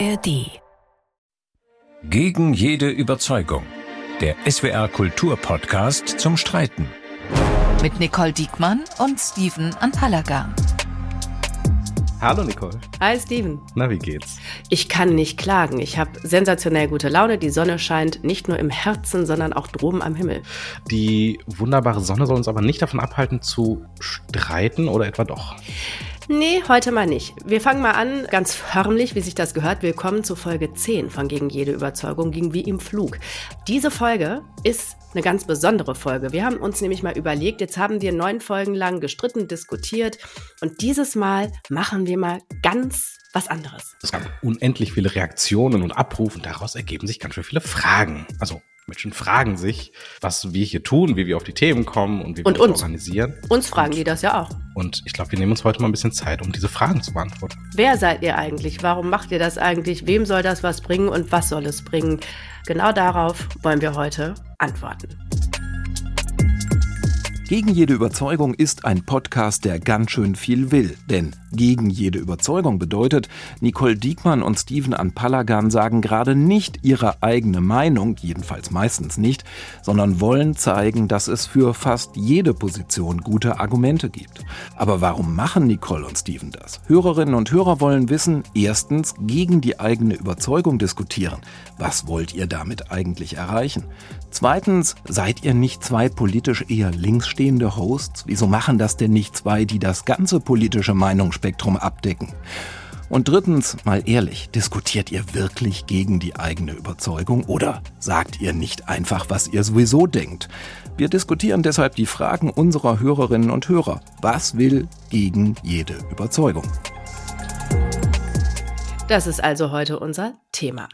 ARD. Gegen jede Überzeugung. Der SWR Kulturpodcast zum Streiten. Mit Nicole Diekmann und Steven Anpalagan. Hallo Nicole. Hi Steven. Na, wie geht's? Ich kann nicht klagen. Ich habe sensationell gute Laune. Die Sonne scheint nicht nur im Herzen, sondern auch droben am Himmel. Die wunderbare Sonne soll uns aber nicht davon abhalten zu streiten oder etwa doch? Nee, heute mal nicht. Wir fangen mal an, ganz förmlich, wie sich das gehört. Willkommen zu Folge 10 von Gegen jede Überzeugung ging wie im Flug. Diese Folge ist eine ganz besondere Folge. Wir haben uns nämlich mal überlegt, jetzt haben wir neun Folgen lang gestritten, diskutiert und dieses Mal machen wir mal ganz was anderes. Es gab unendlich viele Reaktionen und Abrufe und daraus ergeben sich ganz schön viele Fragen. Also Menschen fragen sich, was wir hier tun, wie wir auf die Themen kommen und wie wir Und uns uns. organisieren. Uns fragen die das ja auch. Und ich glaube, wir nehmen uns heute mal ein bisschen Zeit, um diese Fragen zu beantworten. Wer seid ihr eigentlich? Warum macht ihr das eigentlich? Wem soll das was bringen und was soll es bringen? Genau darauf wollen wir heute antworten. Gegen jede Überzeugung ist ein Podcast, der ganz schön viel will. Denn gegen jede Überzeugung bedeutet, Nicole Diekmann und Steven Anpalagan sagen gerade nicht ihre eigene Meinung, jedenfalls meistens nicht, sondern wollen zeigen, dass es für fast jede Position gute Argumente gibt. Aber warum machen Nicole und Steven das? Hörerinnen und Hörer wollen wissen, erstens gegen die eigene Überzeugung diskutieren. Was wollt ihr damit eigentlich erreichen? Zweitens, seid ihr nicht zwei politisch eher links stehende Hosts? Wieso machen das denn nicht zwei, die das ganze politische Meinungsspektrum abdecken? Und drittens, mal ehrlich, diskutiert ihr wirklich gegen die eigene Überzeugung oder sagt ihr nicht einfach, was ihr sowieso denkt? Wir diskutieren deshalb die Fragen unserer Hörerinnen und Hörer. Was will gegen jede Überzeugung? Das ist also heute unser Thema.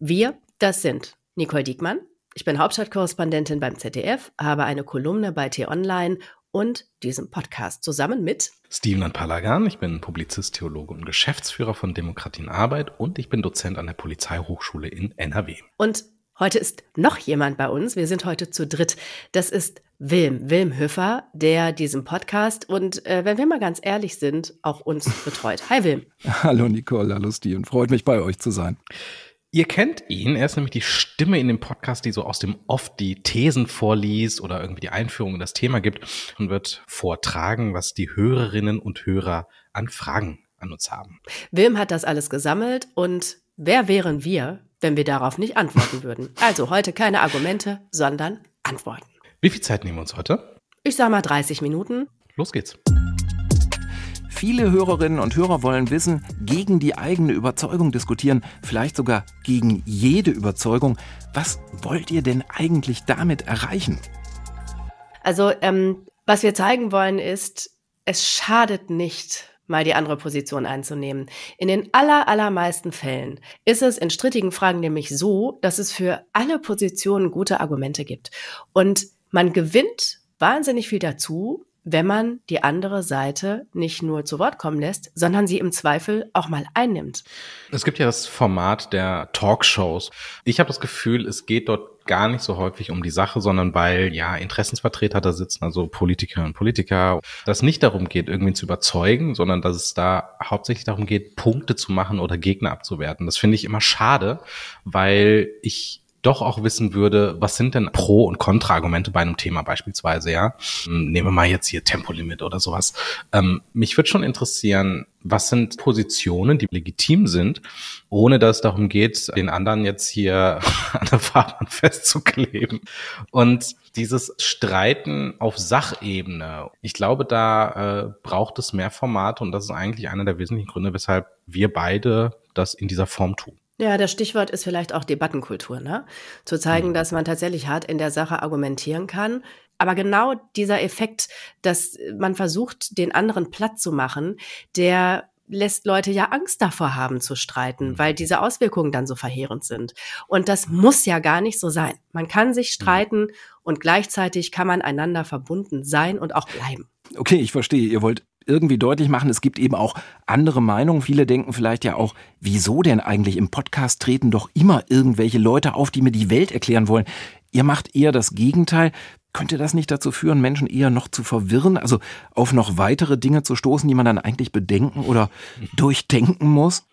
Wir, das sind Nicole Diekmann. Ich bin Hauptstadtkorrespondentin beim ZDF, habe eine Kolumne bei T-Online und diesem Podcast zusammen mit Steven Anpalagan, ich bin Publizist, Theologe und Geschäftsführer von Demokratie in Arbeit und ich bin Dozent an der Polizeihochschule in NRW. Und heute ist noch jemand bei uns. Wir sind heute zu dritt. Das ist Wilm, Wilm Höfer, der diesen Podcast und äh, wenn wir mal ganz ehrlich sind, auch uns betreut. Hi Wilm. Hallo Nicole, hallo Steven, freut mich bei euch zu sein. Ihr kennt ihn, er ist nämlich die Stimme in dem Podcast, die so aus dem Off die Thesen vorliest oder irgendwie die Einführung in das Thema gibt und wird vortragen, was die Hörerinnen und Hörer an Fragen an uns haben. Wilm hat das alles gesammelt und wer wären wir, wenn wir darauf nicht antworten würden? Also heute keine Argumente, sondern Antworten. Wie viel Zeit nehmen wir uns heute? Ich sag mal 30 Minuten. Los geht's. Viele Hörerinnen und Hörer wollen wissen, gegen die eigene Überzeugung diskutieren, vielleicht sogar gegen jede Überzeugung. Was wollt ihr denn eigentlich damit erreichen? Also ähm, was wir zeigen wollen ist, es schadet nicht, mal die andere Position einzunehmen. In den aller, allermeisten Fällen ist es in strittigen Fragen nämlich so, dass es für alle Positionen gute Argumente gibt. Und man gewinnt wahnsinnig viel dazu, wenn man die andere Seite nicht nur zu Wort kommen lässt, sondern sie im Zweifel auch mal einnimmt. Es gibt ja das Format der Talkshows. Ich habe das Gefühl, es geht dort gar nicht so häufig um die Sache, sondern weil ja Interessensvertreter da sitzen, also Politikerinnen und Politiker, dass es nicht darum geht, irgendwie zu überzeugen, sondern dass es da hauptsächlich darum geht, Punkte zu machen oder Gegner abzuwerten. Das finde ich immer schade, weil ich doch auch wissen würde, was sind denn Pro- und Kontraargumente bei einem Thema beispielsweise, ja? Hm, Nehmen wir mal jetzt hier Tempolimit oder sowas. Ähm, mich würde schon interessieren, was sind Positionen, die legitim sind, ohne dass es darum geht, den anderen jetzt hier an der Fahrbahn festzukleben. Und dieses Streiten auf Sachebene, ich glaube, da äh, braucht es mehr Formate und das ist eigentlich einer der wesentlichen Gründe, weshalb wir beide das in dieser Form tun. Ja, das Stichwort ist vielleicht auch Debattenkultur, ne? Zu zeigen, dass man tatsächlich hart in der Sache argumentieren kann. Aber genau dieser Effekt, dass man versucht, den anderen platt zu machen, der lässt Leute ja Angst davor haben zu streiten, weil diese Auswirkungen dann so verheerend sind. Und das muss ja gar nicht so sein. Man kann sich streiten und gleichzeitig kann man einander verbunden sein und auch bleiben. Okay, ich verstehe. Ihr wollt irgendwie deutlich machen, es gibt eben auch andere Meinungen. Viele denken vielleicht ja auch, wieso denn eigentlich im Podcast treten doch immer irgendwelche Leute auf, die mir die Welt erklären wollen. Ihr macht eher das Gegenteil. Könnte das nicht dazu führen, Menschen eher noch zu verwirren, also auf noch weitere Dinge zu stoßen, die man dann eigentlich bedenken oder durchdenken muss?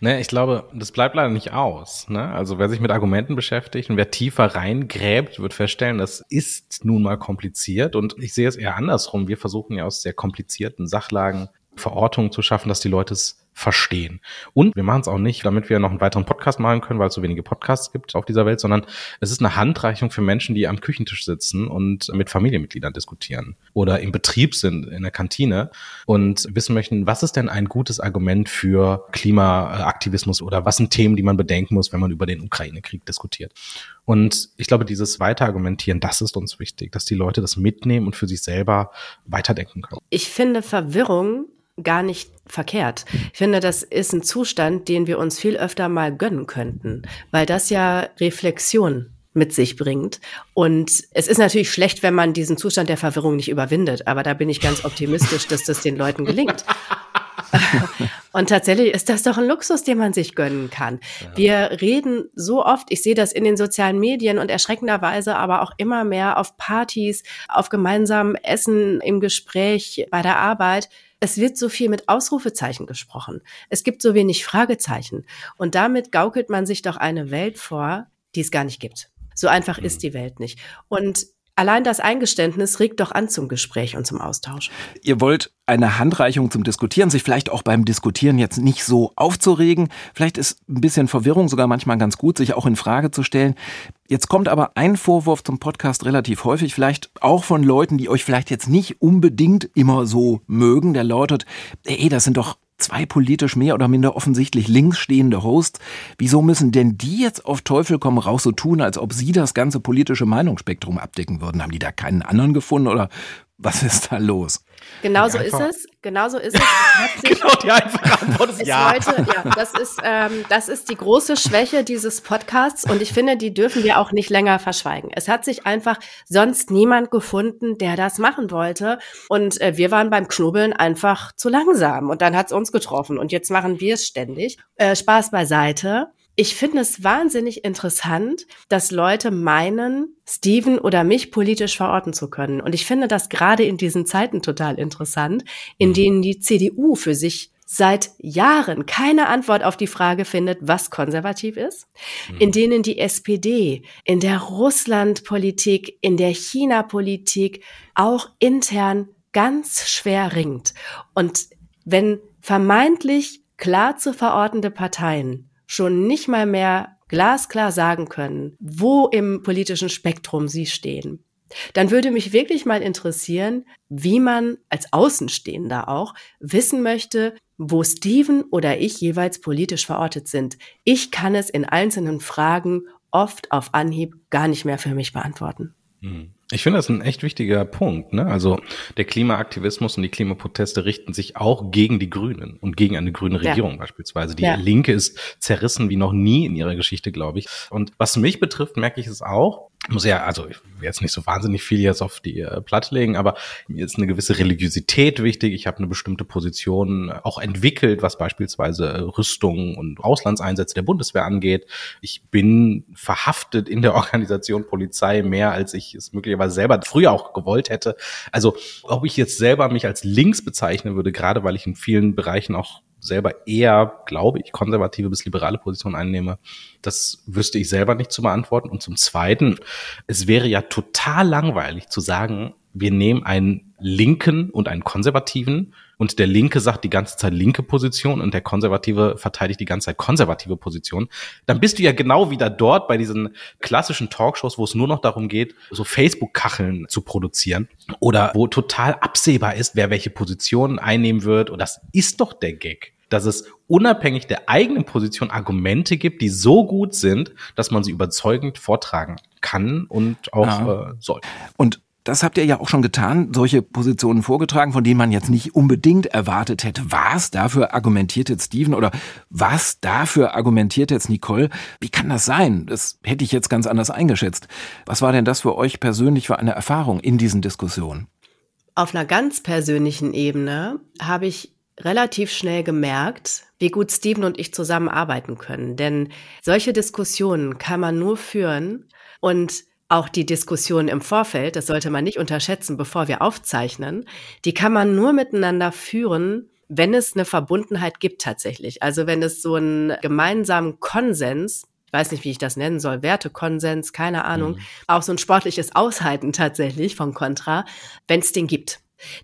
Ne, ich glaube, das bleibt leider nicht aus. Ne? Also wer sich mit Argumenten beschäftigt und wer tiefer reingräbt, wird feststellen, das ist nun mal kompliziert. Und ich sehe es eher andersrum. Wir versuchen ja aus sehr komplizierten Sachlagen Verortungen zu schaffen, dass die Leute es verstehen. Und wir machen es auch nicht, damit wir noch einen weiteren Podcast machen können, weil es so wenige Podcasts gibt auf dieser Welt, sondern es ist eine Handreichung für Menschen, die am Küchentisch sitzen und mit Familienmitgliedern diskutieren oder im Betrieb sind, in der Kantine und wissen möchten, was ist denn ein gutes Argument für Klimaaktivismus oder was sind Themen, die man bedenken muss, wenn man über den Ukraine-Krieg diskutiert. Und ich glaube, dieses Weiterargumentieren, das ist uns wichtig, dass die Leute das mitnehmen und für sich selber weiterdenken können. Ich finde Verwirrung gar nicht verkehrt. Ich finde, das ist ein Zustand, den wir uns viel öfter mal gönnen könnten, weil das ja Reflexion mit sich bringt. Und es ist natürlich schlecht, wenn man diesen Zustand der Verwirrung nicht überwindet, aber da bin ich ganz optimistisch, dass das den Leuten gelingt. Und tatsächlich ist das doch ein Luxus, den man sich gönnen kann. Ja. Wir reden so oft, ich sehe das in den sozialen Medien und erschreckenderweise aber auch immer mehr auf Partys, auf gemeinsamen Essen im Gespräch bei der Arbeit es wird so viel mit Ausrufezeichen gesprochen. Es gibt so wenig Fragezeichen. Und damit gaukelt man sich doch eine Welt vor, die es gar nicht gibt. So einfach ist mhm. die Welt nicht. Und Allein das Eingeständnis regt doch an zum Gespräch und zum Austausch. Ihr wollt eine Handreichung zum Diskutieren, sich vielleicht auch beim Diskutieren jetzt nicht so aufzuregen. Vielleicht ist ein bisschen Verwirrung sogar manchmal ganz gut, sich auch in Frage zu stellen. Jetzt kommt aber ein Vorwurf zum Podcast relativ häufig, vielleicht auch von Leuten, die euch vielleicht jetzt nicht unbedingt immer so mögen. Der lautet, ey, das sind doch zwei politisch mehr oder minder offensichtlich links stehende Hosts. Wieso müssen denn die jetzt auf Teufel komm raus so tun, als ob sie das ganze politische Meinungsspektrum abdecken würden? Haben die da keinen anderen gefunden oder was ist da los? Genauso ist es. Genauso ist es. genau, die einfache Antwort ist ja. Heute, ja. Das ist, ähm, das ist die große Schwäche dieses Podcasts und ich finde, die dürfen wir auch nicht länger verschweigen. Es hat sich einfach sonst niemand gefunden, der das machen wollte und äh, wir waren beim Knubbeln einfach zu langsam und dann hat es uns getroffen und jetzt machen wir es ständig. Äh, Spaß beiseite ich finde es wahnsinnig interessant, dass Leute meinen, Steven oder mich politisch verorten zu können. Und ich finde das gerade in diesen Zeiten total interessant, in mhm. denen die CDU für sich seit Jahren keine Antwort auf die Frage findet, was konservativ ist, mhm. in denen die SPD in der Russlandpolitik, in der China-Politik auch intern ganz schwer ringt. Und wenn vermeintlich klar zu verortende Parteien schon nicht mal mehr glasklar sagen können, wo im politischen Spektrum sie stehen, dann würde mich wirklich mal interessieren, wie man als Außenstehender auch wissen möchte, wo Steven oder ich jeweils politisch verortet sind. Ich kann es in einzelnen Fragen oft auf Anhieb gar nicht mehr für mich beantworten. Hm. Ich finde das ein echt wichtiger Punkt. Ne? Also der Klimaaktivismus und die Klimaproteste richten sich auch gegen die Grünen und gegen eine grüne Regierung ja. beispielsweise. Die ja. Linke ist zerrissen wie noch nie in ihrer Geschichte, glaube ich. Und was mich betrifft, merke ich es auch, muss ja, also ich will jetzt nicht so wahnsinnig viel jetzt auf die äh, Platte legen, aber mir ist eine gewisse Religiosität wichtig. Ich habe eine bestimmte Position auch entwickelt, was beispielsweise äh, Rüstung und Auslandseinsätze der Bundeswehr angeht. Ich bin verhaftet in der Organisation Polizei mehr, als ich es möglicherweise selber früher auch gewollt hätte. Also ob ich jetzt selber mich als links bezeichnen würde, gerade weil ich in vielen Bereichen auch selber eher, glaube ich, konservative bis liberale Position einnehme, das wüsste ich selber nicht zu beantworten. Und zum Zweiten, es wäre ja total langweilig zu sagen, wir nehmen einen Linken und einen Konservativen und der Linke sagt die ganze Zeit linke Position und der Konservative verteidigt die ganze Zeit konservative Position, dann bist du ja genau wieder dort bei diesen klassischen Talkshows, wo es nur noch darum geht, so Facebook-Kacheln zu produzieren oder wo total absehbar ist, wer welche Position einnehmen wird. Und das ist doch der Gag dass es unabhängig der eigenen Position Argumente gibt, die so gut sind, dass man sie überzeugend vortragen kann und auch ja. äh, soll. Und das habt ihr ja auch schon getan, solche Positionen vorgetragen, von denen man jetzt nicht unbedingt erwartet hätte. Was dafür argumentiert jetzt Steven oder was dafür argumentiert jetzt Nicole? Wie kann das sein? Das hätte ich jetzt ganz anders eingeschätzt. Was war denn das für euch persönlich für eine Erfahrung in diesen Diskussionen? Auf einer ganz persönlichen Ebene habe ich relativ schnell gemerkt, wie gut Steven und ich zusammenarbeiten können. Denn solche Diskussionen kann man nur führen und auch die Diskussion im Vorfeld, das sollte man nicht unterschätzen, bevor wir aufzeichnen, die kann man nur miteinander führen, wenn es eine Verbundenheit gibt tatsächlich. Also wenn es so einen gemeinsamen Konsens ich weiß nicht, wie ich das nennen soll, Wertekonsens, keine Ahnung, mhm. auch so ein sportliches Aushalten tatsächlich von Contra, wenn es den gibt.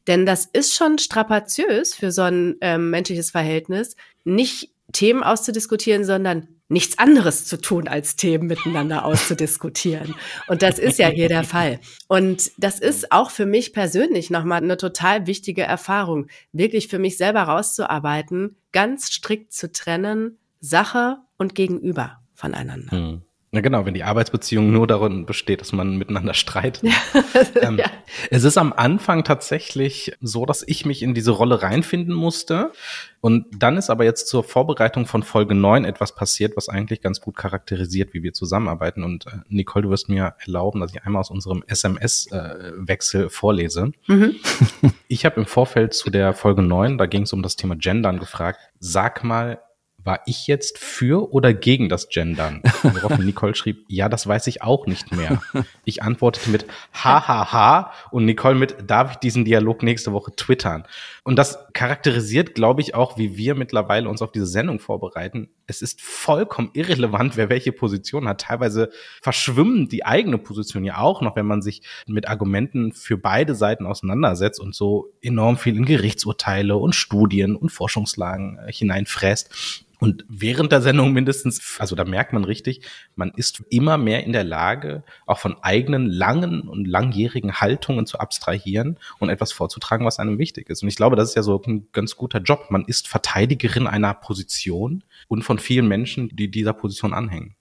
Denn das ist schon strapaziös für so ein ähm, menschliches Verhältnis, nicht Themen auszudiskutieren, sondern nichts anderes zu tun, als Themen miteinander auszudiskutieren. Und das ist ja hier der Fall. Und das ist auch für mich persönlich nochmal eine total wichtige Erfahrung, wirklich für mich selber rauszuarbeiten, ganz strikt zu trennen, Sache und Gegenüber voneinander. Hm. Ja, genau, wenn die Arbeitsbeziehung nur darin besteht, dass man miteinander streitet. ähm, ja. Es ist am Anfang tatsächlich so, dass ich mich in diese Rolle reinfinden musste. Und dann ist aber jetzt zur Vorbereitung von Folge 9 etwas passiert, was eigentlich ganz gut charakterisiert, wie wir zusammenarbeiten. Und äh, Nicole, du wirst mir erlauben, dass ich einmal aus unserem SMS-Wechsel äh, vorlese. Mhm. Ich habe im Vorfeld zu der Folge 9, da ging es um das Thema Gendern, gefragt, sag mal, war ich jetzt für oder gegen das Gendern? Worauf Nicole schrieb, ja, das weiß ich auch nicht mehr. Ich antwortete mit hahaha und Nicole mit, darf ich diesen Dialog nächste Woche twittern? Und das charakterisiert, glaube ich, auch, wie wir mittlerweile uns auf diese Sendung vorbereiten. Es ist vollkommen irrelevant, wer welche Position hat. Teilweise verschwimmen die eigene Position ja auch noch, wenn man sich mit Argumenten für beide Seiten auseinandersetzt und so enorm viel in Gerichtsurteile und Studien und Forschungslagen äh, hineinfräst. Und während der Sendung mindestens, also da merkt man richtig, man ist immer mehr in der Lage, auch von eigenen langen und langjährigen Haltungen zu abstrahieren und etwas vorzutragen, was einem wichtig ist. Und ich glaube, das ist ja so ein ganz guter Job. Man ist Verteidigerin einer Position und von vielen Menschen, die dieser Position anhängen.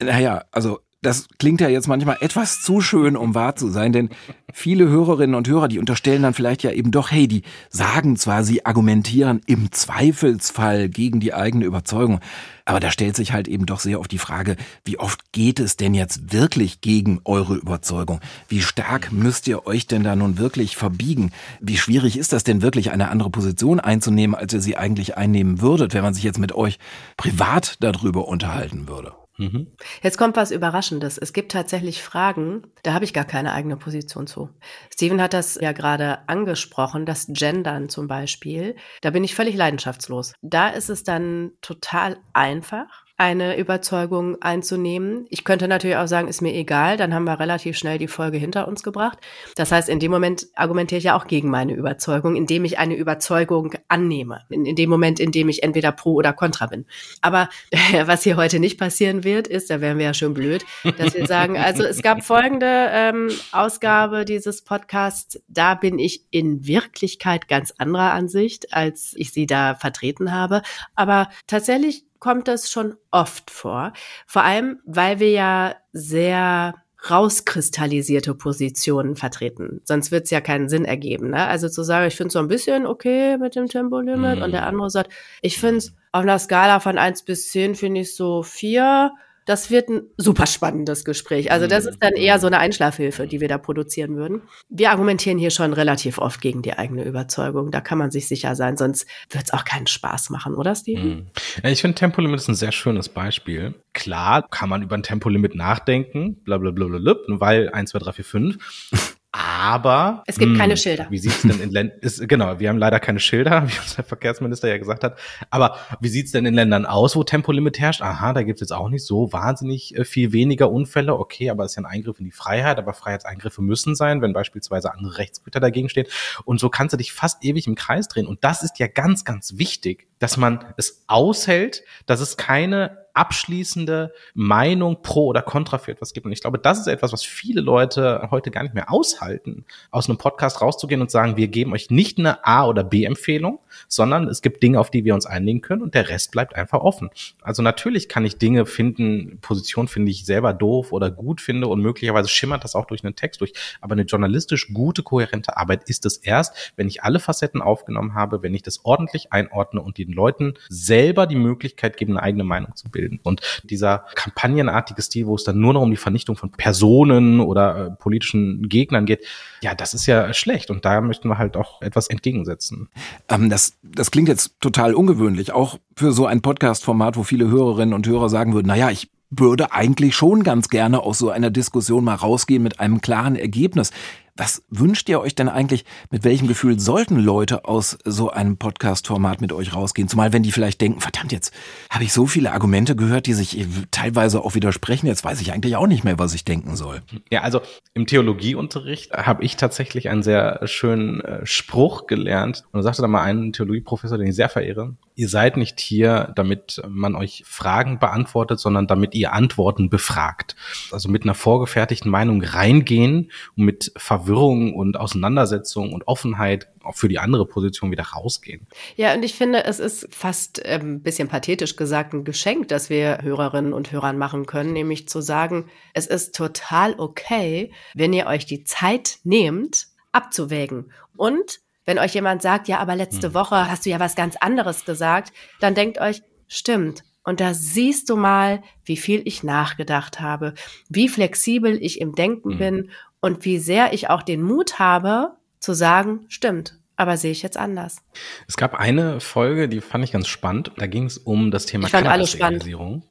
Naja, also das klingt ja jetzt manchmal etwas zu schön, um wahr zu sein, denn viele Hörerinnen und Hörer, die unterstellen dann vielleicht ja eben doch, hey, die sagen zwar, sie argumentieren im Zweifelsfall gegen die eigene Überzeugung, aber da stellt sich halt eben doch sehr auf die Frage, wie oft geht es denn jetzt wirklich gegen eure Überzeugung? Wie stark müsst ihr euch denn da nun wirklich verbiegen? Wie schwierig ist das denn wirklich, eine andere Position einzunehmen, als ihr sie eigentlich einnehmen würdet, wenn man sich jetzt mit euch privat darüber unterhalten würde? Mhm. Jetzt kommt was Überraschendes. Es gibt tatsächlich Fragen, da habe ich gar keine eigene Position zu. Steven hat das ja gerade angesprochen, das Gendern zum Beispiel. Da bin ich völlig leidenschaftslos. Da ist es dann total einfach eine Überzeugung einzunehmen. Ich könnte natürlich auch sagen, ist mir egal, dann haben wir relativ schnell die Folge hinter uns gebracht. Das heißt, in dem Moment argumentiere ich ja auch gegen meine Überzeugung, indem ich eine Überzeugung annehme. In, in dem Moment, in dem ich entweder pro oder contra bin. Aber was hier heute nicht passieren wird, ist, da wären wir ja schön blöd, dass wir sagen, also es gab folgende ähm, Ausgabe dieses Podcasts, da bin ich in Wirklichkeit ganz anderer Ansicht, als ich sie da vertreten habe. Aber tatsächlich kommt das schon oft vor. Vor allem, weil wir ja sehr rauskristallisierte Positionen vertreten. Sonst wird es ja keinen Sinn ergeben. Ne? Also zu sagen, ich finde es so ein bisschen okay mit dem Tempolimit mm. und der mhm. andere sagt, ich finde es auf einer Skala von eins bis zehn finde ich so vier das wird ein super spannendes Gespräch. Also das ist dann eher so eine Einschlafhilfe, die wir da produzieren würden. Wir argumentieren hier schon relativ oft gegen die eigene Überzeugung. Da kann man sich sicher sein, sonst wird es auch keinen Spaß machen, oder Steven? Mhm. Ich finde Tempolimit ist ein sehr schönes Beispiel. Klar kann man über ein Tempolimit nachdenken, blablabla, weil 1, 2, 3, 4, 5. Aber es gibt mh, keine hm, Schilder. Wie sieht's denn in Ländern? Genau, wir haben leider keine Schilder, wie unser Verkehrsminister ja gesagt hat. Aber wie sieht's denn in Ländern aus, wo Tempolimit herrscht? Aha, da gibt's jetzt auch nicht so wahnsinnig äh, viel weniger Unfälle. Okay, aber es ist ja ein Eingriff in die Freiheit. Aber Freiheitseingriffe müssen sein, wenn beispielsweise andere Rechtsgüter dagegen stehen. Und so kannst du dich fast ewig im Kreis drehen. Und das ist ja ganz, ganz wichtig, dass man es aushält, dass es keine abschließende Meinung pro oder contra für etwas gibt. Und ich glaube, das ist etwas, was viele Leute heute gar nicht mehr aushalten, aus einem Podcast rauszugehen und sagen, wir geben euch nicht eine A- oder B-Empfehlung, sondern es gibt Dinge, auf die wir uns einigen können und der Rest bleibt einfach offen. Also natürlich kann ich Dinge finden, Position finde ich selber doof oder gut finde und möglicherweise schimmert das auch durch einen Text durch. Aber eine journalistisch gute, kohärente Arbeit ist es erst, wenn ich alle Facetten aufgenommen habe, wenn ich das ordentlich einordne und den Leuten selber die Möglichkeit gebe, eine eigene Meinung zu bilden bilden. Und dieser kampagnenartige Stil, wo es dann nur noch um die Vernichtung von Personen oder äh, politischen Gegnern geht, ja, das ist ja schlecht. Und da möchten wir halt auch etwas entgegensetzen. Ähm, das, das klingt jetzt total ungewöhnlich, auch für so ein Podcast-Format, wo viele Hörerinnen und Hörer sagen würden, naja, ich würde eigentlich schon ganz gerne aus so einer Diskussion mal rausgehen mit einem klaren Ergebnis. Was wünscht ihr euch denn eigentlich? Mit welchem Gefühl sollten Leute aus so einem Podcast-Format mit euch rausgehen? Zumal wenn die vielleicht denken, verdammt, jetzt habe ich so viele Argumente gehört, die sich teilweise auch widersprechen. Jetzt weiß ich eigentlich auch nicht mehr, was ich denken soll. Ja, also im Theologieunterricht habe ich tatsächlich einen sehr schönen äh, Spruch gelernt. Und da sagte da mal ein Theologieprofessor, den ich sehr verehre. Ihr seid nicht hier, damit man euch Fragen beantwortet, sondern damit ihr Antworten befragt. Also mit einer vorgefertigten Meinung reingehen und mit Verwirrung und Auseinandersetzung und Offenheit auch für die andere Position wieder rausgehen. Ja, und ich finde, es ist fast ein ähm, bisschen pathetisch gesagt ein Geschenk, das wir Hörerinnen und Hörern machen können, nämlich zu sagen, es ist total okay, wenn ihr euch die Zeit nehmt, abzuwägen und wenn euch jemand sagt, ja, aber letzte hm. Woche hast du ja was ganz anderes gesagt, dann denkt euch, stimmt. Und da siehst du mal, wie viel ich nachgedacht habe, wie flexibel ich im Denken mhm. bin und wie sehr ich auch den Mut habe, zu sagen, stimmt, aber sehe ich jetzt anders. Es gab eine Folge, die fand ich ganz spannend. Da ging es um das Thema ich fand alle spannend.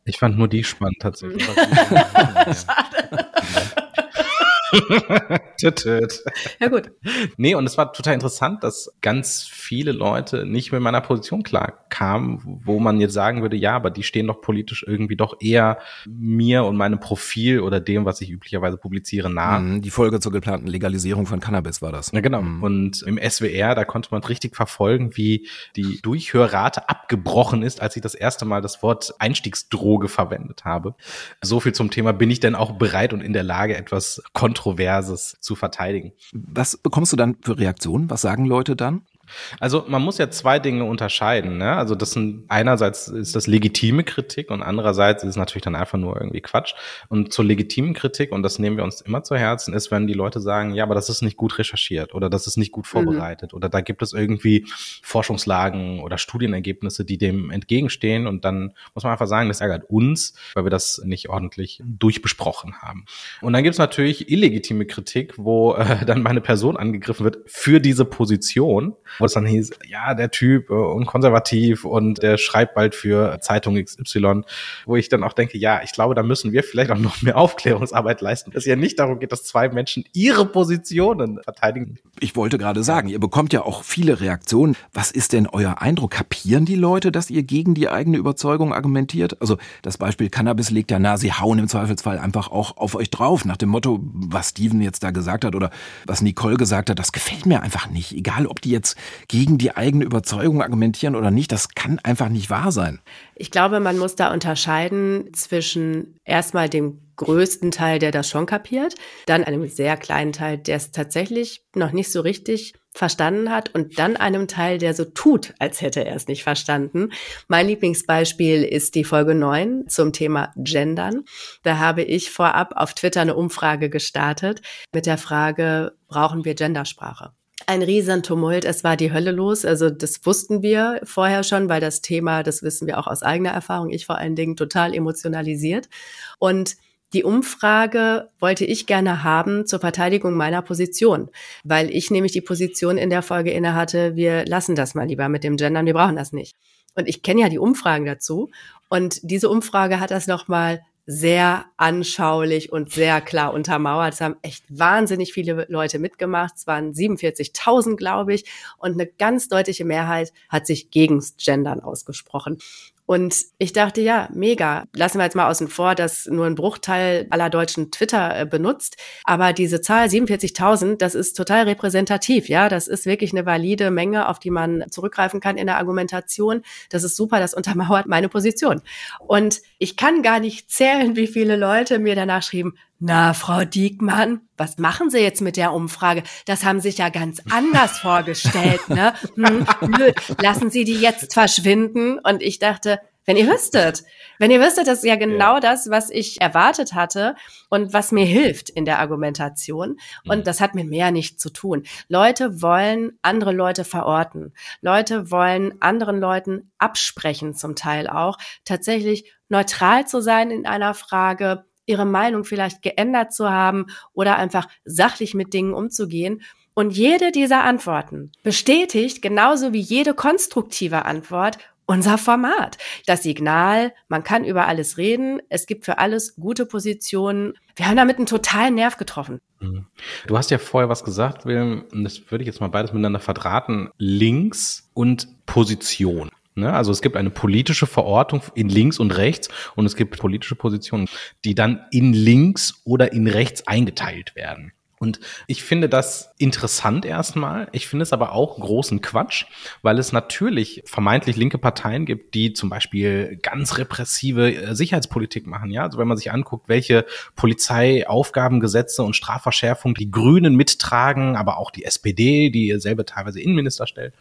Ich fand nur die spannend tatsächlich. Schade. ja gut. Nee, und es war total interessant, dass ganz viele Leute nicht mit meiner Position klar kamen, wo man jetzt sagen würde, ja, aber die stehen doch politisch irgendwie doch eher mir und meinem Profil oder dem, was ich üblicherweise publiziere, nah. Mhm, die Folge zur geplanten Legalisierung von Cannabis war das. Ja, genau. Mhm. Und im SWR, da konnte man richtig verfolgen, wie die Durchhörrate abgebrochen ist, als ich das erste Mal das Wort Einstiegsdroge verwendet habe. So viel zum Thema, bin ich denn auch bereit und in der Lage, etwas kontrollieren Kontroverses zu verteidigen. Was bekommst du dann für Reaktionen? Was sagen Leute dann? Also man muss ja zwei Dinge unterscheiden. Ne? Also das sind einerseits ist das legitime Kritik und andererseits ist es natürlich dann einfach nur irgendwie Quatsch. Und zur legitimen Kritik und das nehmen wir uns immer zu Herzen ist, wenn die Leute sagen, ja, aber das ist nicht gut recherchiert oder das ist nicht gut mhm. vorbereitet mhm. oder da gibt es irgendwie Forschungslagen oder Studienergebnisse, die dem entgegenstehen und dann muss man einfach sagen, das ärgert uns, weil wir das nicht ordentlich durchbesprochen haben. Und dann gibt es natürlich illegitime Kritik, wo äh, dann meine Person angegriffen wird für diese Position wo es dann hieß, ja, der Typ äh, und konservativ und der schreibt bald für Zeitung XY, wo ich dann auch denke, ja, ich glaube, da müssen wir vielleicht auch noch mehr Aufklärungsarbeit leisten, dass ja nicht darum geht, dass zwei Menschen ihre Positionen verteidigen. Ich wollte gerade sagen, ihr bekommt ja auch viele Reaktionen. Was ist denn euer Eindruck? Kapieren die Leute, dass ihr gegen die eigene Überzeugung argumentiert? Also das Beispiel Cannabis legt ja nahe, sie hauen im Zweifelsfall einfach auch auf euch drauf, nach dem Motto, was Steven jetzt da gesagt hat oder was Nicole gesagt hat, das gefällt mir einfach nicht. Egal, ob die jetzt gegen die eigene Überzeugung argumentieren oder nicht. Das kann einfach nicht wahr sein. Ich glaube, man muss da unterscheiden zwischen erstmal dem größten Teil, der das schon kapiert, dann einem sehr kleinen Teil, der es tatsächlich noch nicht so richtig verstanden hat und dann einem Teil, der so tut, als hätte er es nicht verstanden. Mein Lieblingsbeispiel ist die Folge 9 zum Thema Gendern. Da habe ich vorab auf Twitter eine Umfrage gestartet mit der Frage, brauchen wir Gendersprache? Ein Riesentumult. Es war die Hölle los. Also das wussten wir vorher schon, weil das Thema, das wissen wir auch aus eigener Erfahrung, ich vor allen Dingen total emotionalisiert. Und die Umfrage wollte ich gerne haben zur Verteidigung meiner Position, weil ich nämlich die Position in der Folge innehatte, wir lassen das mal lieber mit dem Gendern, wir brauchen das nicht. Und ich kenne ja die Umfragen dazu. Und diese Umfrage hat das nochmal sehr anschaulich und sehr klar untermauert. Es haben echt wahnsinnig viele Leute mitgemacht. Es waren 47.000, glaube ich. Und eine ganz deutliche Mehrheit hat sich gegen Gendern ausgesprochen. Und ich dachte, ja, mega. Lassen wir jetzt mal außen vor, dass nur ein Bruchteil aller Deutschen Twitter äh, benutzt. Aber diese Zahl 47.000, das ist total repräsentativ. Ja, das ist wirklich eine valide Menge, auf die man zurückgreifen kann in der Argumentation. Das ist super. Das untermauert meine Position. Und ich kann gar nicht zählen, wie viele Leute mir danach schrieben, na, Frau Diekmann, was machen Sie jetzt mit der Umfrage? Das haben Sie sich ja ganz anders vorgestellt, ne? Hm, blöd. Lassen Sie die jetzt verschwinden? Und ich dachte, wenn ihr wüsstet, wenn ihr wüsstet, das ist ja genau ja. das, was ich erwartet hatte und was mir hilft in der Argumentation. Und mhm. das hat mit mehr nichts zu tun. Leute wollen andere Leute verorten. Leute wollen anderen Leuten absprechen, zum Teil auch, tatsächlich neutral zu sein in einer Frage, ihre Meinung vielleicht geändert zu haben oder einfach sachlich mit Dingen umzugehen. Und jede dieser Antworten bestätigt, genauso wie jede konstruktive Antwort, unser Format. Das Signal, man kann über alles reden, es gibt für alles gute Positionen. Wir haben damit einen totalen Nerv getroffen. Mhm. Du hast ja vorher was gesagt, Wilhelm, und das würde ich jetzt mal beides miteinander verdrahten. Links und Position. Ne? Also es gibt eine politische Verortung in links und rechts und es gibt politische Positionen, die dann in links oder in rechts eingeteilt werden. Und ich finde das interessant erstmal. Ich finde es aber auch großen Quatsch, weil es natürlich vermeintlich linke Parteien gibt, die zum Beispiel ganz repressive äh, Sicherheitspolitik machen. Ja, also wenn man sich anguckt, welche Polizeiaufgabengesetze und Strafverschärfungen die Grünen mittragen, aber auch die SPD, die selber teilweise Innenminister stellt.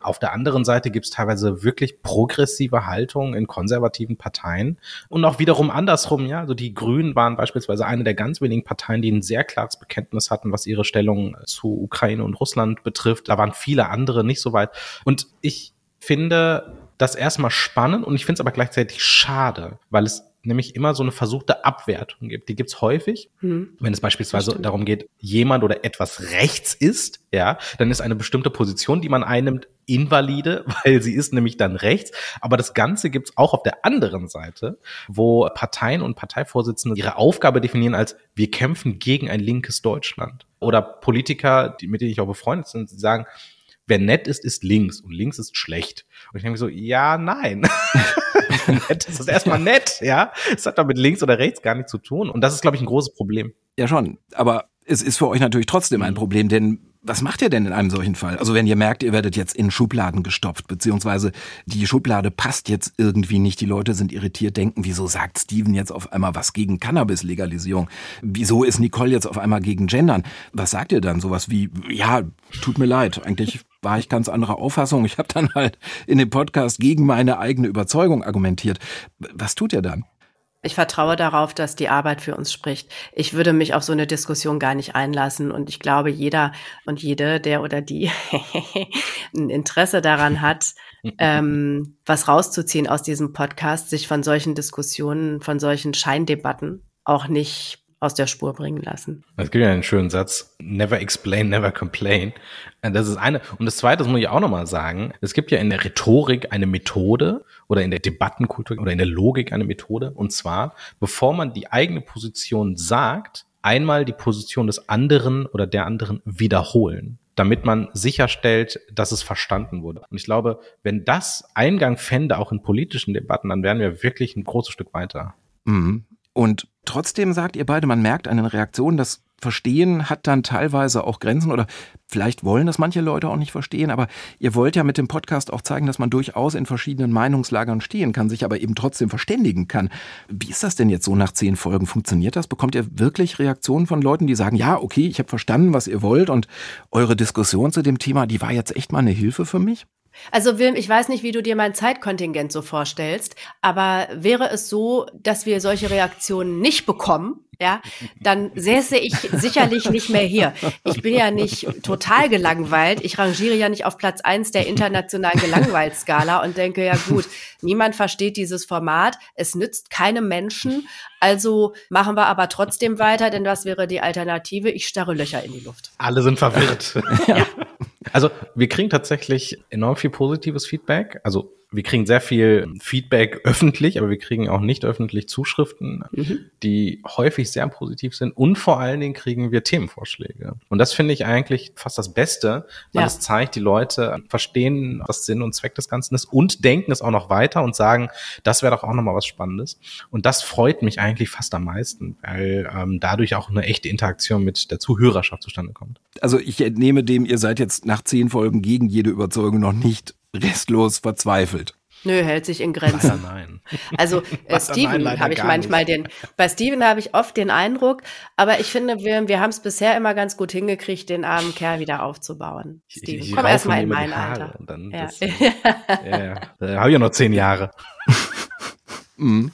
Auf der anderen Seite gibt es teilweise wirklich progressive Haltungen in konservativen Parteien und auch wiederum andersrum. Ja, also die Grünen waren beispielsweise eine der ganz wenigen Parteien, die ein sehr klares Bekenntnis hatten, was ihre Stellung zu Ukraine und Russland betrifft. Da waren viele andere nicht so weit. Und ich finde das erstmal spannend und ich finde es aber gleichzeitig schade, weil es nämlich immer so eine versuchte Abwertung gibt. Die gibt's häufig. Hm. Wenn es beispielsweise darum geht, jemand oder etwas rechts ist, ja, dann ist eine bestimmte Position, die man einnimmt, invalide, weil sie ist nämlich dann rechts. Aber das Ganze gibt's auch auf der anderen Seite, wo Parteien und Parteivorsitzende ihre Aufgabe definieren als wir kämpfen gegen ein linkes Deutschland. Oder Politiker, die, mit denen ich auch befreundet bin, sagen, wer nett ist, ist links und links ist schlecht. Und ich denke so, ja, nein. nett ist das erstmal nett, ja. Es hat doch mit links oder rechts gar nichts zu tun. Und das ist, glaube ich, ein großes Problem. Ja, schon. Aber es ist für euch natürlich trotzdem ein mhm. Problem, denn was macht ihr denn in einem solchen Fall? Also wenn ihr merkt, ihr werdet jetzt in Schubladen gestopft, beziehungsweise die Schublade passt jetzt irgendwie nicht, die Leute sind irritiert, denken, wieso sagt Steven jetzt auf einmal was gegen Cannabis-Legalisierung? Wieso ist Nicole jetzt auf einmal gegen Gendern? Was sagt ihr dann? Sowas wie, ja, tut mir leid, eigentlich war ich ganz anderer Auffassung. Ich habe dann halt in dem Podcast gegen meine eigene Überzeugung argumentiert. Was tut ihr dann? Ich vertraue darauf, dass die Arbeit für uns spricht. Ich würde mich auf so eine Diskussion gar nicht einlassen. Und ich glaube, jeder und jede, der oder die ein Interesse daran hat, ähm, was rauszuziehen aus diesem Podcast, sich von solchen Diskussionen, von solchen Scheindebatten auch nicht aus der Spur bringen lassen. Es gibt ja einen schönen Satz, never explain, never complain. Das ist eine. Und das zweite, das muss ich auch nochmal sagen, es gibt ja in der Rhetorik eine Methode oder in der Debattenkultur oder in der Logik eine Methode. Und zwar, bevor man die eigene Position sagt, einmal die Position des anderen oder der anderen wiederholen damit man sicherstellt, dass es verstanden wurde. Und ich glaube, wenn das Eingang fände, auch in politischen Debatten, dann wären wir wirklich ein großes Stück weiter. Mhm. Und trotzdem sagt ihr beide, man merkt an den Reaktionen, das Verstehen hat dann teilweise auch Grenzen oder vielleicht wollen das manche Leute auch nicht verstehen, aber ihr wollt ja mit dem Podcast auch zeigen, dass man durchaus in verschiedenen Meinungslagern stehen kann, sich aber eben trotzdem verständigen kann. Wie ist das denn jetzt so nach zehn Folgen? Funktioniert das? Bekommt ihr wirklich Reaktionen von Leuten, die sagen, ja, okay, ich habe verstanden, was ihr wollt und eure Diskussion zu dem Thema, die war jetzt echt mal eine Hilfe für mich? Also Wilm, ich weiß nicht, wie du dir mein Zeitkontingent so vorstellst, aber wäre es so, dass wir solche Reaktionen nicht bekommen, ja, dann säße ich sicherlich nicht mehr hier. Ich bin ja nicht total gelangweilt. Ich rangiere ja nicht auf Platz eins der internationalen Gelangweiltskala und denke, ja gut, niemand versteht dieses Format. Es nützt keinem Menschen. Also machen wir aber trotzdem weiter, denn was wäre die Alternative? Ich starre Löcher in die Luft. Alle sind verwirrt. ja. Also wir kriegen tatsächlich enorm viel positives Feedback. Also wir kriegen sehr viel Feedback öffentlich, aber wir kriegen auch nicht öffentlich Zuschriften, mhm. die häufig sehr positiv sind. Und vor allen Dingen kriegen wir Themenvorschläge. Und das finde ich eigentlich fast das Beste, weil ja. es zeigt, die Leute verstehen, was Sinn und Zweck des Ganzen ist und denken es auch noch weiter und sagen, das wäre doch auch nochmal was Spannendes. Und das freut mich eigentlich fast am meisten, weil ähm, dadurch auch eine echte Interaktion mit der Zuhörerschaft zustande kommt. Also ich entnehme dem, ihr seid jetzt nach zehn Folgen gegen jede Überzeugung noch nicht restlos verzweifelt. Nö, hält sich in Grenzen. Leider nein. Also äh, Steven habe ich manchmal nicht. den, bei Steven habe ich oft den Eindruck, aber ich finde, wir, wir haben es bisher immer ganz gut hingekriegt, den armen Kerl wieder aufzubauen. Steven, ich, ich komm erstmal in mein Alter. Dann ja. Das, ja, ja. Da habe ich ja noch zehn Jahre. Mhm.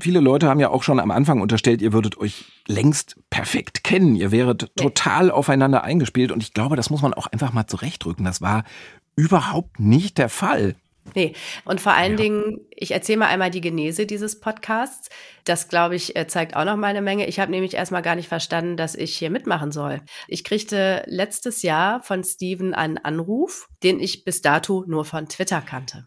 Viele Leute haben ja auch schon am Anfang unterstellt, ihr würdet euch längst perfekt kennen. Ihr wäret total aufeinander eingespielt. Und ich glaube, das muss man auch einfach mal zurechtrücken. Das war überhaupt nicht der Fall. Nee, und vor allen ja. Dingen, ich erzähle mal einmal die Genese dieses Podcasts. Das, glaube ich, äh, zeigt auch noch mal eine Menge. Ich habe nämlich erstmal gar nicht verstanden, dass ich hier mitmachen soll. Ich kriegte letztes Jahr von Steven einen Anruf, den ich bis dato nur von Twitter kannte.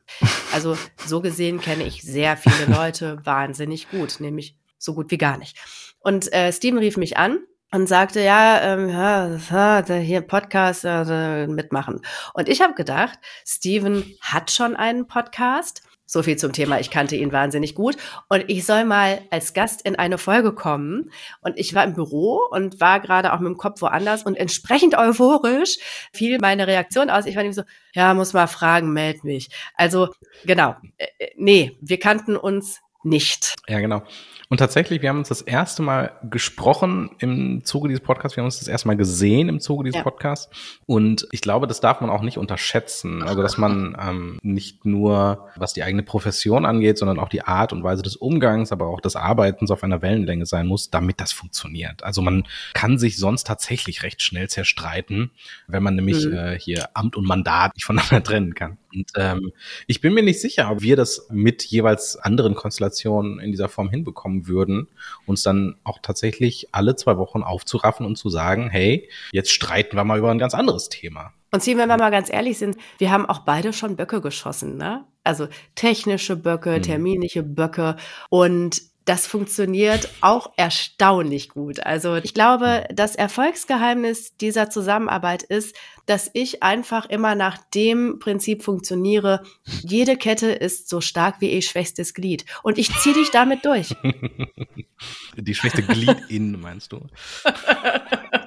Also so gesehen kenne ich sehr viele Leute wahnsinnig gut, nämlich so gut wie gar nicht. Und äh, Steven rief mich an und sagte, ja, ähm, ja, hier Podcast äh, mitmachen. Und ich habe gedacht, Steven hat schon einen Podcast. So viel zum Thema, ich kannte ihn wahnsinnig gut. Und ich soll mal als Gast in eine Folge kommen. Und ich war im Büro und war gerade auch mit dem Kopf woanders und entsprechend euphorisch fiel meine Reaktion aus. Ich war nämlich so, ja, muss mal fragen, meld mich. Also, genau. Äh, äh nee, wir kannten uns nicht. Ja, genau. Und tatsächlich, wir haben uns das erste Mal gesprochen im Zuge dieses Podcasts. Wir haben uns das erste Mal gesehen im Zuge dieses ja. Podcasts. Und ich glaube, das darf man auch nicht unterschätzen. Also, dass man ähm, nicht nur, was die eigene Profession angeht, sondern auch die Art und Weise des Umgangs, aber auch des Arbeitens auf einer Wellenlänge sein muss, damit das funktioniert. Also man kann sich sonst tatsächlich recht schnell zerstreiten, wenn man nämlich mhm. äh, hier Amt und Mandat nicht voneinander trennen kann. Und ähm, ich bin mir nicht sicher, ob wir das mit jeweils anderen Konstellationen in dieser Form hinbekommen würden, uns dann auch tatsächlich alle zwei Wochen aufzuraffen und zu sagen, hey, jetzt streiten wir mal über ein ganz anderes Thema. Und ziehen, wenn wir mal ganz ehrlich sind, wir haben auch beide schon Böcke geschossen, ne? Also technische Böcke, mhm. terminliche Böcke und das funktioniert auch erstaunlich gut. Also ich glaube, das Erfolgsgeheimnis dieser Zusammenarbeit ist, dass ich einfach immer nach dem Prinzip funktioniere, jede Kette ist so stark wie ihr schwächstes Glied. Und ich ziehe dich damit durch. Die schwächste Glied in, meinst du?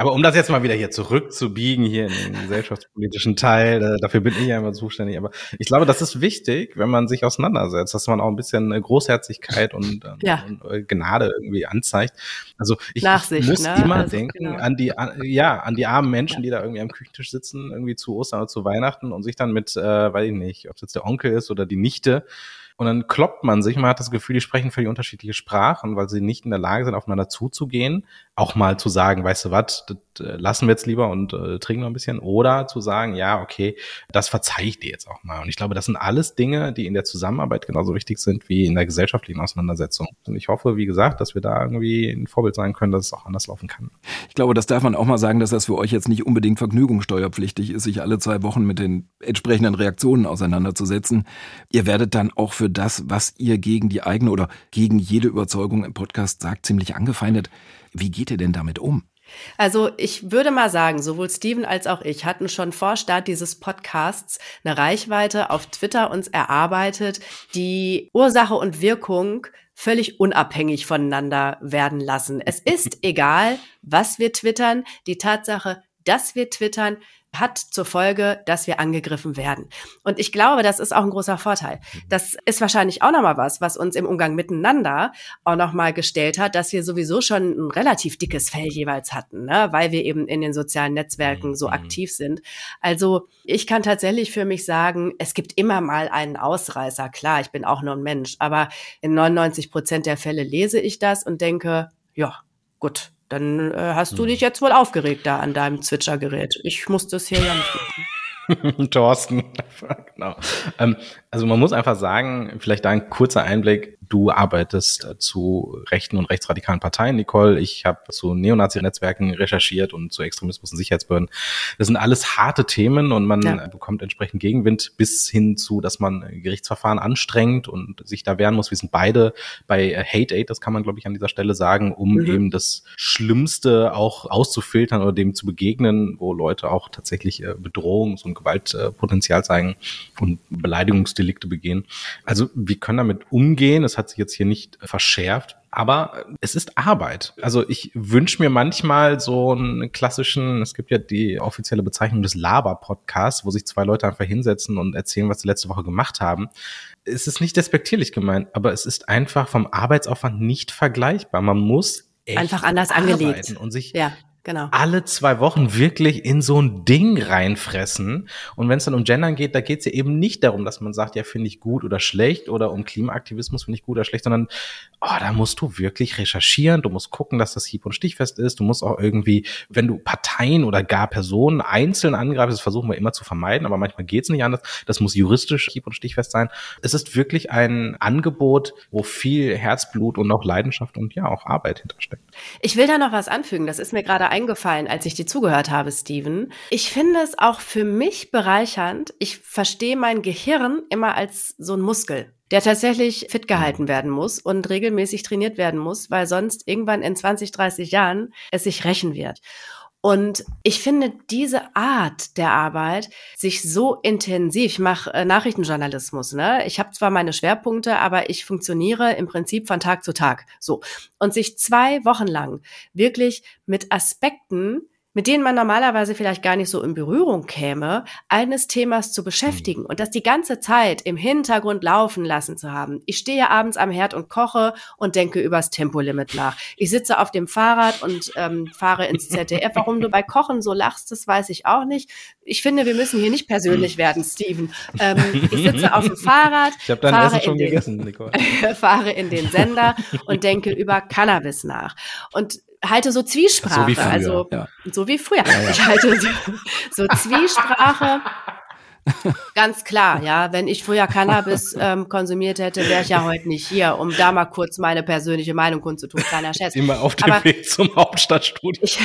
Aber um das jetzt mal wieder hier zurückzubiegen, hier in den gesellschaftspolitischen Teil, dafür bin ich ja immer zuständig. Aber ich glaube, das ist wichtig, wenn man sich auseinandersetzt, dass man auch ein bisschen äh, Großherzigkeit und, äh, ja. und äh, Gnade irgendwie anzeigt. Also ich, ich muss ne? immer also, denken genau. an die, an, ja, an die armen Menschen, ja. die da irgendwie am Küchentisch sitzen, irgendwie zu Ostern oder zu Weihnachten und sich dann mit, äh, weiß ich nicht, ob es jetzt der Onkel ist oder die Nichte, und dann kloppt man sich, man hat das Gefühl, die sprechen völlig unterschiedliche Sprachen, weil sie nicht in der Lage sind, aufeinander zuzugehen. Auch mal zu sagen, weißt du was, das äh, lassen wir jetzt lieber und äh, trinken noch ein bisschen. Oder zu sagen, ja, okay, das verzeihe ich dir jetzt auch mal. Und ich glaube, das sind alles Dinge, die in der Zusammenarbeit genauso wichtig sind wie in der gesellschaftlichen Auseinandersetzung. Und ich hoffe, wie gesagt, dass wir da irgendwie ein Vorbild sein können, dass es auch anders laufen kann. Ich glaube, das darf man auch mal sagen, dass das für euch jetzt nicht unbedingt vergnügungssteuerpflichtig ist, sich alle zwei Wochen mit den entsprechenden Reaktionen auseinanderzusetzen. Ihr werdet dann auch für das, was ihr gegen die eigene oder gegen jede Überzeugung im Podcast sagt, ziemlich angefeindet. Wie geht ihr denn damit um? Also ich würde mal sagen, sowohl Steven als auch ich hatten schon vor Start dieses Podcasts eine Reichweite auf Twitter uns erarbeitet, die Ursache und Wirkung völlig unabhängig voneinander werden lassen. Es ist egal, was wir twittern. Die Tatsache, dass wir twittern, hat zur Folge, dass wir angegriffen werden. Und ich glaube, das ist auch ein großer Vorteil. Das ist wahrscheinlich auch nochmal was, was uns im Umgang miteinander auch nochmal gestellt hat, dass wir sowieso schon ein relativ dickes Fell jeweils hatten, ne? weil wir eben in den sozialen Netzwerken so mhm. aktiv sind. Also ich kann tatsächlich für mich sagen, es gibt immer mal einen Ausreißer. Klar, ich bin auch nur ein Mensch, aber in 99 Prozent der Fälle lese ich das und denke, ja, gut, dann äh, hast du hm. dich jetzt wohl aufgeregt da an deinem Zwitschergerät. Ich muss das hier ja nicht machen. Thorsten, genau. Ähm, also man muss einfach sagen, vielleicht da ein kurzer Einblick Du arbeitest äh, zu rechten und rechtsradikalen Parteien, Nicole. Ich habe zu Neonazi-Netzwerken recherchiert und zu Extremismus und Sicherheitsbehörden. Das sind alles harte Themen und man ja. bekommt entsprechend Gegenwind bis hin zu, dass man Gerichtsverfahren anstrengt und sich da wehren muss. Wir sind beide bei äh, Hate Aid, das kann man, glaube ich, an dieser Stelle sagen, um mhm. eben das Schlimmste auch auszufiltern oder dem zu begegnen, wo Leute auch tatsächlich äh, Bedrohungs- und Gewaltpotenzial zeigen und Beleidigungsdelikte begehen. Also wir können damit umgehen. Es hat sich jetzt hier nicht verschärft. Aber es ist Arbeit. Also ich wünsche mir manchmal so einen klassischen, es gibt ja die offizielle Bezeichnung des Laber-Podcasts, wo sich zwei Leute einfach hinsetzen und erzählen, was sie letzte Woche gemacht haben. Es ist nicht despektierlich gemeint, aber es ist einfach vom Arbeitsaufwand nicht vergleichbar. Man muss einfach anders angelegt und sich ja Genau. alle zwei Wochen wirklich in so ein Ding reinfressen. Und wenn es dann um Gendern geht, da geht es ja eben nicht darum, dass man sagt, ja, finde ich gut oder schlecht oder um Klimaaktivismus finde ich gut oder schlecht, sondern oh, da musst du wirklich recherchieren, du musst gucken, dass das hieb- und stichfest ist, du musst auch irgendwie, wenn du Parteien oder gar Personen einzeln angreifst, das versuchen wir immer zu vermeiden, aber manchmal geht es nicht anders, das muss juristisch hieb- und stichfest sein. Es ist wirklich ein Angebot, wo viel Herzblut und auch Leidenschaft und ja auch Arbeit hintersteckt. Ich will da noch was anfügen. Das ist mir gerade eingefallen, als ich dir zugehört habe, Steven. Ich finde es auch für mich bereichernd. Ich verstehe mein Gehirn immer als so ein Muskel, der tatsächlich fit gehalten werden muss und regelmäßig trainiert werden muss, weil sonst irgendwann in 20, 30 Jahren es sich rächen wird. Und ich finde diese Art der Arbeit sich so intensiv, ich mache äh, Nachrichtenjournalismus, ne? Ich habe zwar meine Schwerpunkte, aber ich funktioniere im Prinzip von Tag zu Tag. So. Und sich zwei Wochen lang wirklich mit Aspekten mit denen man normalerweise vielleicht gar nicht so in Berührung käme, eines Themas zu beschäftigen und das die ganze Zeit im Hintergrund laufen lassen zu haben. Ich stehe abends am Herd und koche und denke übers Tempolimit nach. Ich sitze auf dem Fahrrad und ähm, fahre ins ZDF. Warum du bei Kochen so lachst, das weiß ich auch nicht. Ich finde, wir müssen hier nicht persönlich werden, Steven. Ähm, ich sitze auf dem Fahrrad, Ich habe dein fahre Essen schon in den- gegessen, Nicole. fahre in den Sender und denke über Cannabis nach. Und halte so Zwiesprache. So wie früher, also ja. so wie früher. Ich halte so, so Zwiesprache. Ganz klar, ja. Wenn ich früher Cannabis ähm, konsumiert hätte, wäre ich ja heute nicht hier, um da mal kurz meine persönliche Meinung kundzutun. Kleiner Scherz. Immer auf dem Weg zum Hauptstadtstudio. Ich,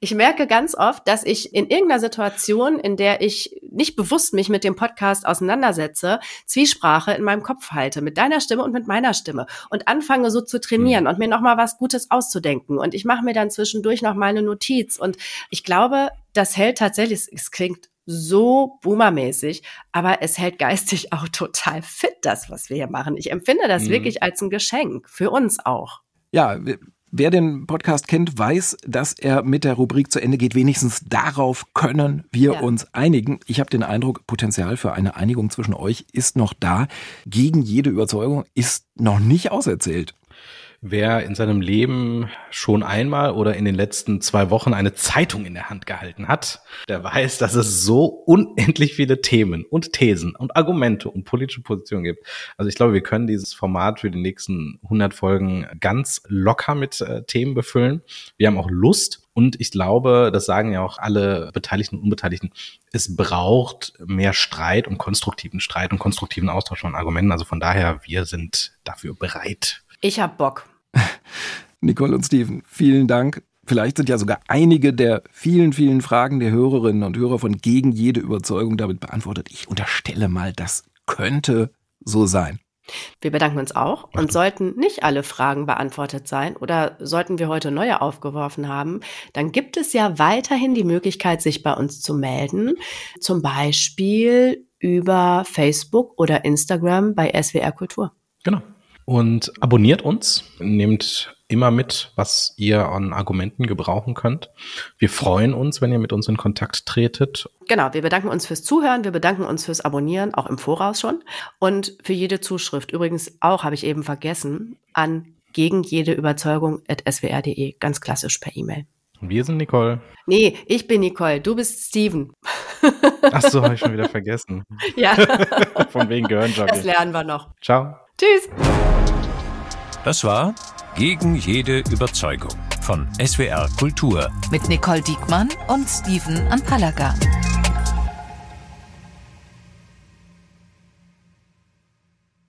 ich merke ganz oft, dass ich in irgendeiner Situation, in der ich nicht bewusst mich mit dem Podcast auseinandersetze, Zwiesprache in meinem Kopf halte, mit deiner Stimme und mit meiner Stimme und anfange so zu trainieren und mir nochmal was Gutes auszudenken. Und ich mache mir dann zwischendurch noch mal eine Notiz. Und ich glaube, das hält tatsächlich, es klingt so boomermäßig, aber es hält geistig auch total fit, das, was wir hier machen. Ich empfinde das Mhm. wirklich als ein Geschenk, für uns auch. Ja, wer den Podcast kennt, weiß, dass er mit der Rubrik zu Ende geht. Wenigstens darauf können wir Ja. uns einigen. Ich habe den Eindruck, Potenzial für eine Einigung zwischen euch ist noch da. Gegen jede Überzeugung ist noch nicht auserzählt. Wer in seinem Leben schon einmal oder in den letzten zwei Wochen eine Zeitung in der Hand gehalten hat, der weiß, dass es so unendlich viele Themen und Thesen und Argumente und politische Positionen gibt. Also ich glaube, wir können dieses Format für die nächsten 100 Folgen ganz locker mit äh, Themen befüllen. Wir haben auch Lust und ich glaube, das sagen ja auch alle Beteiligten und Unbeteiligten, es braucht mehr Streit und konstruktiven Streit und konstruktiven Austausch von Argumenten. Also von daher, wir sind dafür bereit. Ich hab Bock. Nicole und Steven, vielen Dank. Vielleicht sind ja sogar einige der vielen, vielen Fragen der Hörerinnen und Hörer von gegen jede Überzeugung damit beantwortet. Ich unterstelle mal, das könnte so sein. Wir bedanken uns auch und sollten nicht alle Fragen beantwortet sein oder sollten wir heute neue aufgeworfen haben, dann gibt es ja weiterhin die Möglichkeit, sich bei uns zu melden. Zum Beispiel über Facebook oder Instagram bei SWR Kultur. Genau. Und abonniert uns, nehmt immer mit, was ihr an Argumenten gebrauchen könnt. Wir freuen uns, wenn ihr mit uns in Kontakt tretet. Genau, wir bedanken uns fürs Zuhören, wir bedanken uns fürs Abonnieren, auch im Voraus schon. Und für jede Zuschrift, übrigens auch, habe ich eben vergessen, an gegen jede Überzeugung at swr.de, ganz klassisch per E-Mail. Wir sind Nicole. Nee, ich bin Nicole, du bist Steven. Ach so, habe ich schon wieder vergessen. Ja, Von wegen das Gehirnjogging. lernen wir noch. Ciao. Tschüss. Das war Gegen jede Überzeugung von SWR Kultur. Mit Nicole Diekmann und Steven Anpalagan.